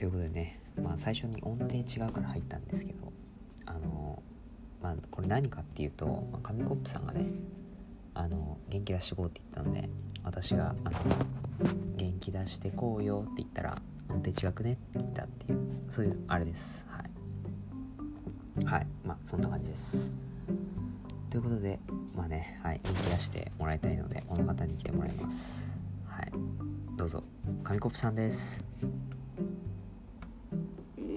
ということでね、まあ、最初に音程違うから入ったんですけどあのまあこれ何かっていうと、まあ、紙コップさんがねあの元気出してこうって言ったんで私があの元気出してこうよって言ったら音程違くねって言ったっていうそういうあれです。はい。はい。まあそんな感じです。ということでまあねはい。元気出してもらいたいのでこの方に来てもらいます。はい。どうぞ。紙コップさんです。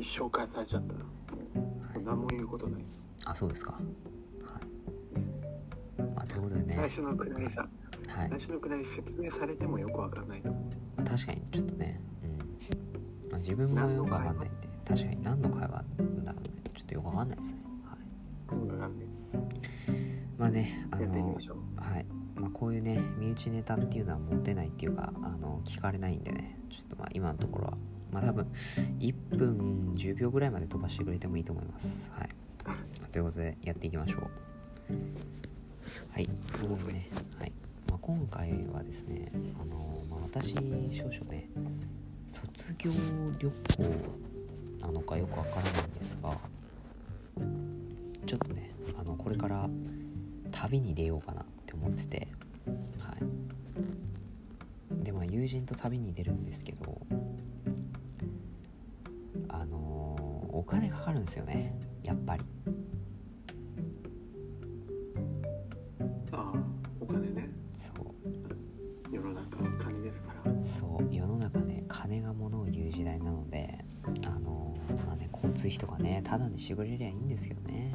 紹介されちゃったな、何も言うことない。あそうですか。はい。まあということでね。最初のくだりさ。はい。最初のくだり説明されてもよくわかんないと思う。まあ、確かにちょっとね、うん。まあ、自分もよくわかんないんで。確かに。何の会話だろうね。ちょっとよくわかんないですね。はい。わかんないです。まあねあのはい。まあ、こういうね身内ネタっていうのは持ってないっていうかあの聞かれないんでね。ちょっとまあ今のところはまあ多分1分10秒ぐらいまで飛ばしてくれてもいいと思います。はい。ということでやっていきましょう。はい。というね、はい。まあ、今回はですねあの、まあ、私少々ね卒業旅行なのかよくわからないんですがちょっとねあのこれから旅に出ようかなって思ってて。はい。でまあ友人と旅に出るんですけどお金かかるんですよね。やっぱり。ああお金ね。そう。世の中は金ですから。そう。世の中ね金が物を言う時代なのであのーまあね交通費とかねただにしてくれりゃいいんですけどね。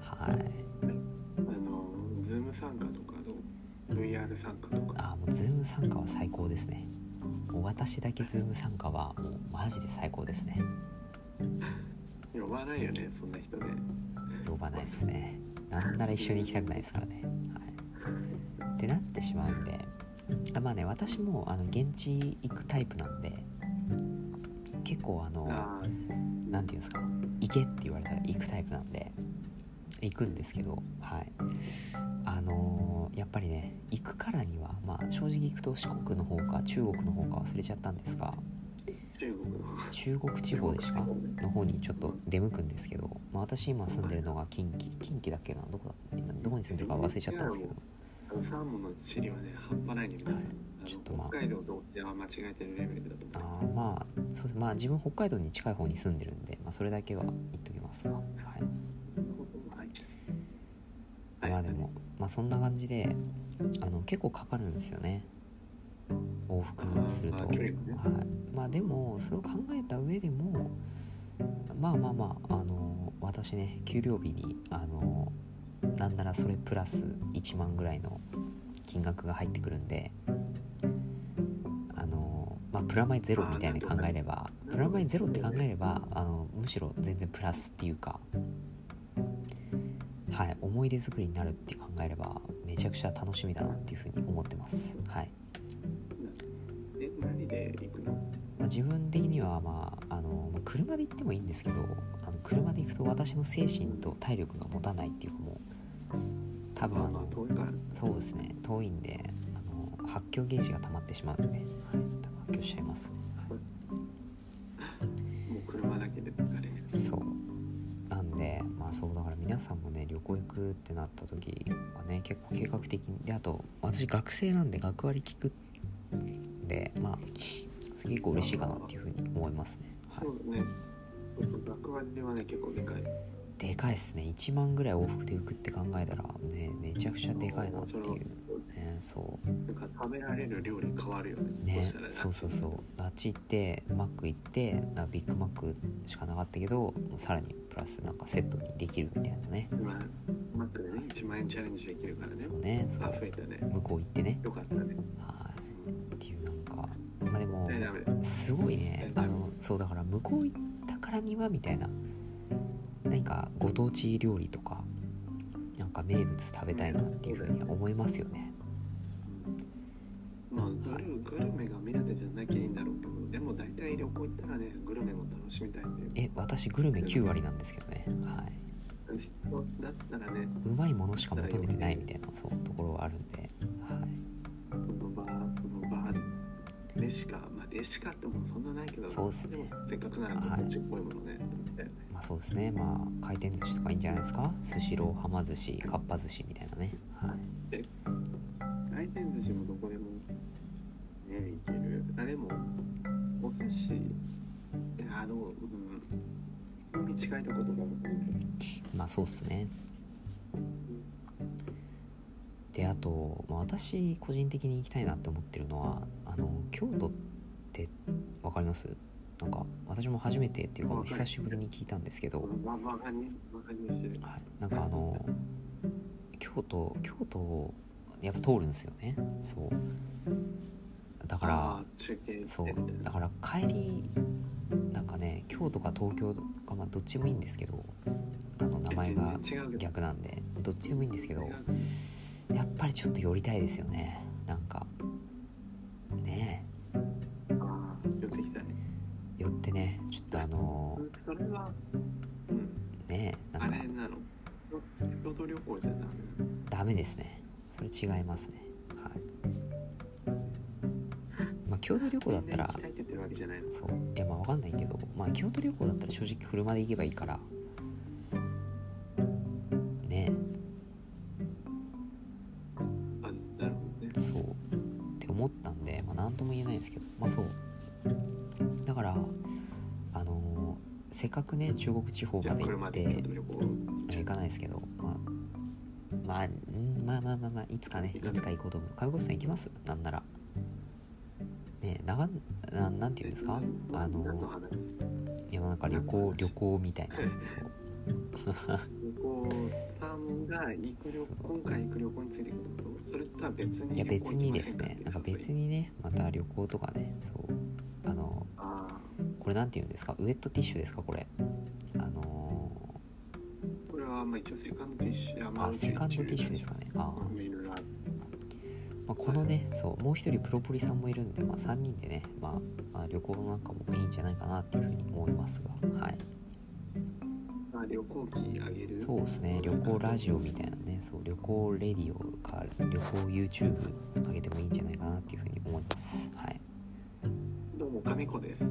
はい。あの Zoom 参加とかどう？VR 参加とか。あもう Zoom 参加は最高ですね。もう私だけ Zoom 参加はもうマジで最高ですね呼ばないよねそんな人で。呼ばないですね。なんなら一緒に行きたくないですからね。はい。ってなってしまうんであまあね私もあの現地行くタイプなんで結構あのあなんていうんですか行けって言われたら行くタイプなんで行くんですけどはい。あのーやっぱりね行くからにはまあ正直行くと四国の方か中国の方か忘れちゃったんですが中国。の中国地方でしか？の方にちょっと出向くんですけど、まあ、私今住んでるのが近畿。近畿だっけな？どこだ？今どこに住んでるか忘れちゃったんですけど。サーモンの地理はね半端ないね皆さん、はい。ちょっとまあ。北海道と沖縄は間違えてるレベルだとあ思う。ーまあそうです。まあ自分北海道に近い方に住んでるんで、まあ、それだけは言っときますわ。はい。はい。まあでも、まあそんな感じで、あの結構かかるんですよね。往復すると。はい。まあでも、それを考えた上でも、まあまあまあ、あの、私ね、給料日に、あの、なんならそれプラス1万ぐらいの金額が入ってくるんで、あの、まあ、プラマイゼロみたいに考えれば、プラマイゼロって考えれば、あの、むしろ全然プラスっていうか、はい、思い出作りになるって考えればめちゃくちゃ楽しみだなっていうふうに思ってます、はいえ何で行くの？まあ、自分的には、まあ、あのまあ車で行ってもいいんですけどあの車で行くと私の精神と体力が持たないっていうかもう多分あのそうですね。遠いんであの発狂ゲージが溜まってしまうんでね、はい、多分発狂しちゃいますもう車だけで疲れる。そう。なんでまあそうだから皆さんもね旅行行くってなった時はね結構計画的にであと私学生なんで学割聞くんでまあ結構嬉しいかなっていうふうに思いますね、はい。そうだね学割はね結構でかい。でかいっすね。1万ぐらい往復で浮くって考えたらねめちゃくちゃでかいなっていう。ねそなんか食べられる料理変わるよね。うねそうそうそう。あっち行ってマック行ってなビッグマックしかなかったけどさらにプラスなんかセットにできるみたいなね。今マックでね1万円チャレンジできるからね。そうねそあう増えたね。向こう行ってね。よかったね。はいすごいね。あのそうだから向こう行ったからにはみたいな。何かご当地料理とかなんか名物食べたいなっていうふうに思いますよね。まあグルグルメが目当てじゃなきゃいいんだろうけどでも大体旅行行ったらねグルメも楽しみたいっていう。え私グルメ9割なんですけどね。はい。人だったらねうまいものしか求めてないみたいなそうところはあるんで。はい。その場その場でしか、嬉しかったもんそんなないけどそうっすね。でもせっかくならこっちっぽいものね、と思って。まあそうですね。まあ回転寿司とかいいんじゃないですか？スシローはま寿司かっぱ寿司みたいなね。はい。回転寿司もどこでもねいける。あでもお寿司あのうん海近いとことかもまあそうっすね。であと、まあ、私個人的に行きたいなって思ってるのはあの京都って分かります？なんか私も初めてっていうか久しぶりに聞いたんですけど、ままかにまかにしてるはい、なんかあの京都京都をやっぱ通るんですよね。そう。だからそう。だから帰りなんかね京都か東京かまあどっちもいいんですけどあの名前が逆なんでどっちでもいいんですけど。やっぱりちょっと寄りたいですよねうん。ねえなんか。あれなの？京都旅行じゃダメダメですね。それ違いますね。はい。まあ京都旅行だったらそう。いやまあわかんないけどまあ京都旅行だったら正直車で行けばいいから。ねあなるほどね。えそう。って思ったんでまあ何とも言えないんですけど。まあそう。だからあのーせっかくね中国地方まで行って行。かないですけどまあまあうんまあまあまあまあいつかねいつか行こうと思う。上越さん行きます？なんなら。ねえ長ななんて言うんですか？あのいやなんか旅行旅行みたいな。そう。旅行さんが行く旅今回行く旅行についてくること？それとは別にいや別にですね。なんか別ににねまた旅行とかねそう。あのあこれなんて言うんですか？ウェットティッシュですか？これ。あのー。これはまあ一応セカンドティッシュ。ーあセカンドティッシュですかね。あまあ、このねそうもう一人プロポリさんもいるんで、まあ、3人でね、まあ、まあ旅行なんかもいいんじゃないかなっていうふうに思いますが。はい。まあ旅行機あげる？そうですね。旅行ラジオみたいなね。そう旅行レディオか旅行 YouTube 上げてもいいんじゃないかなっていうふうに思います。はい。どうも神子です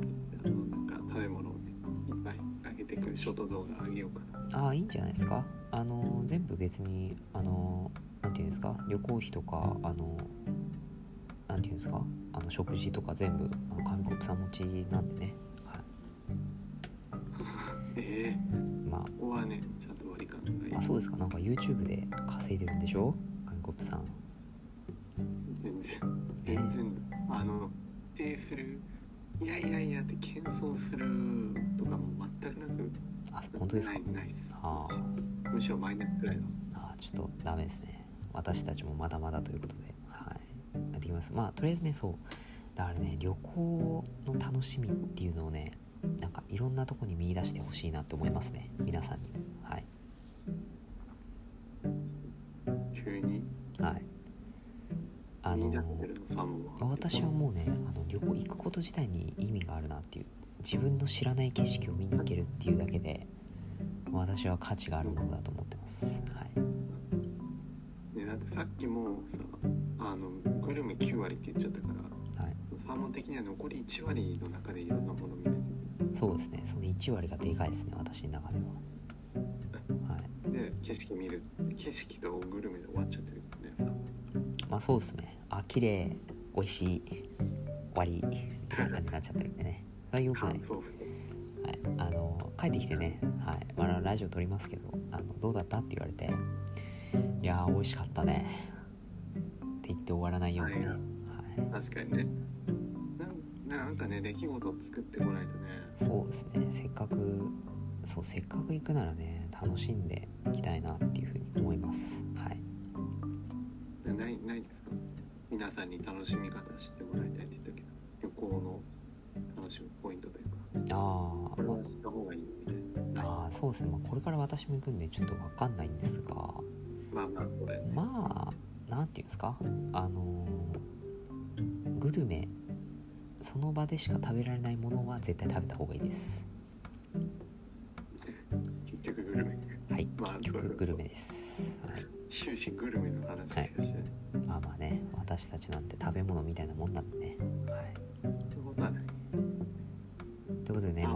食べ物をねいっぱいあげてくるショート動画あげようかな。ああいいんじゃないですか。あの全部別にあのなんていうんですか。旅行費とかあのなんていうんですか。あの食事とか全部あの紙コップさん持ちなんでね、はい、ええまここはねちゃんと割り勘がああそうですか。なんか YouTube で稼いでるんでしょ。紙コップさん。全然全然あの否定するいやいやいやって謙遜するとかも全くなく。あ本当ですか？ないないっす。あむしろマイナスくらい。のあーちょっとダメですね。私たちもまだまだということで。はい。やっていきます。まあとりあえずねそう。だからね旅行の楽しみっていうのをねなんかいろんなとこに見出してほしいなって思いますね。皆さんに。はい。急に？はい。あの私はもうねあの旅行行くこと自体に意味があるなっていう自分の知らない景色を見に行けるっていうだけで私は価値があるものだと思ってます。はい。ね、だってさっきもさあのグルメ9割って言っちゃったからはい。サーモン的には残り1割の中でいろんなものを見ないといそうですね。その1割がでかいですね私の中では。はい。で景色見る景色とグルメで終わっちゃってるねまあそうですね。あ綺麗美味しい終わりみたいな感じになっちゃってるんでね。それは良くないはい、あの帰ってきてね、はい。まあ、ラジオ撮りますけどあのどうだったって言われていやー美味しかったね。って言って終わらないように。ね、ははい。確かにね。なんかね出来事を作ってこないとね。そうですね。せっかくそうせっかく行くならね楽しんでいきたいなっていうふうに思います。はい。ないな皆さんに楽しみ方知ってもらいたいって言ったのポイントというか。あー、まこれはした方がいいみたいな。ああーそうですね、まあ、これから私も行くんでちょっと分かんないんですが。まあまあそうだよねまあなんていうんですか？あのーグルメ。その場でしか食べられないものは絶対食べた方がいいです。結局グルメはいまあ結局グルメです、はい、終始グルメの話しかしてない、まあまあね私たちなんて食べ物みたいなもんなんでね。はいといということでねまあ。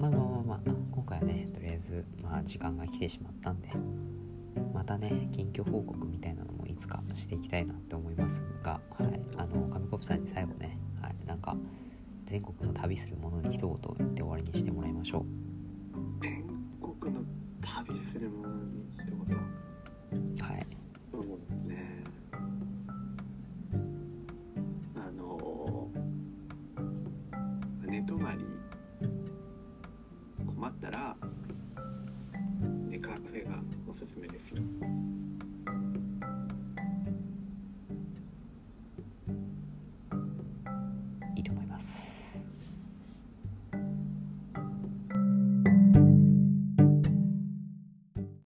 まあまあまあまあ今回はねとりあえずまあ時間が来てしまったんでまたね近況報告みたいなのもいつかしていきたいなって思いますがはい。あの紙コップさんに最後ねはい。なんか全国の旅するものに一言言って終わりにしてもらいましょ全国の旅するものに一言。うはいまり困ったらねカフェがおすすめですよ。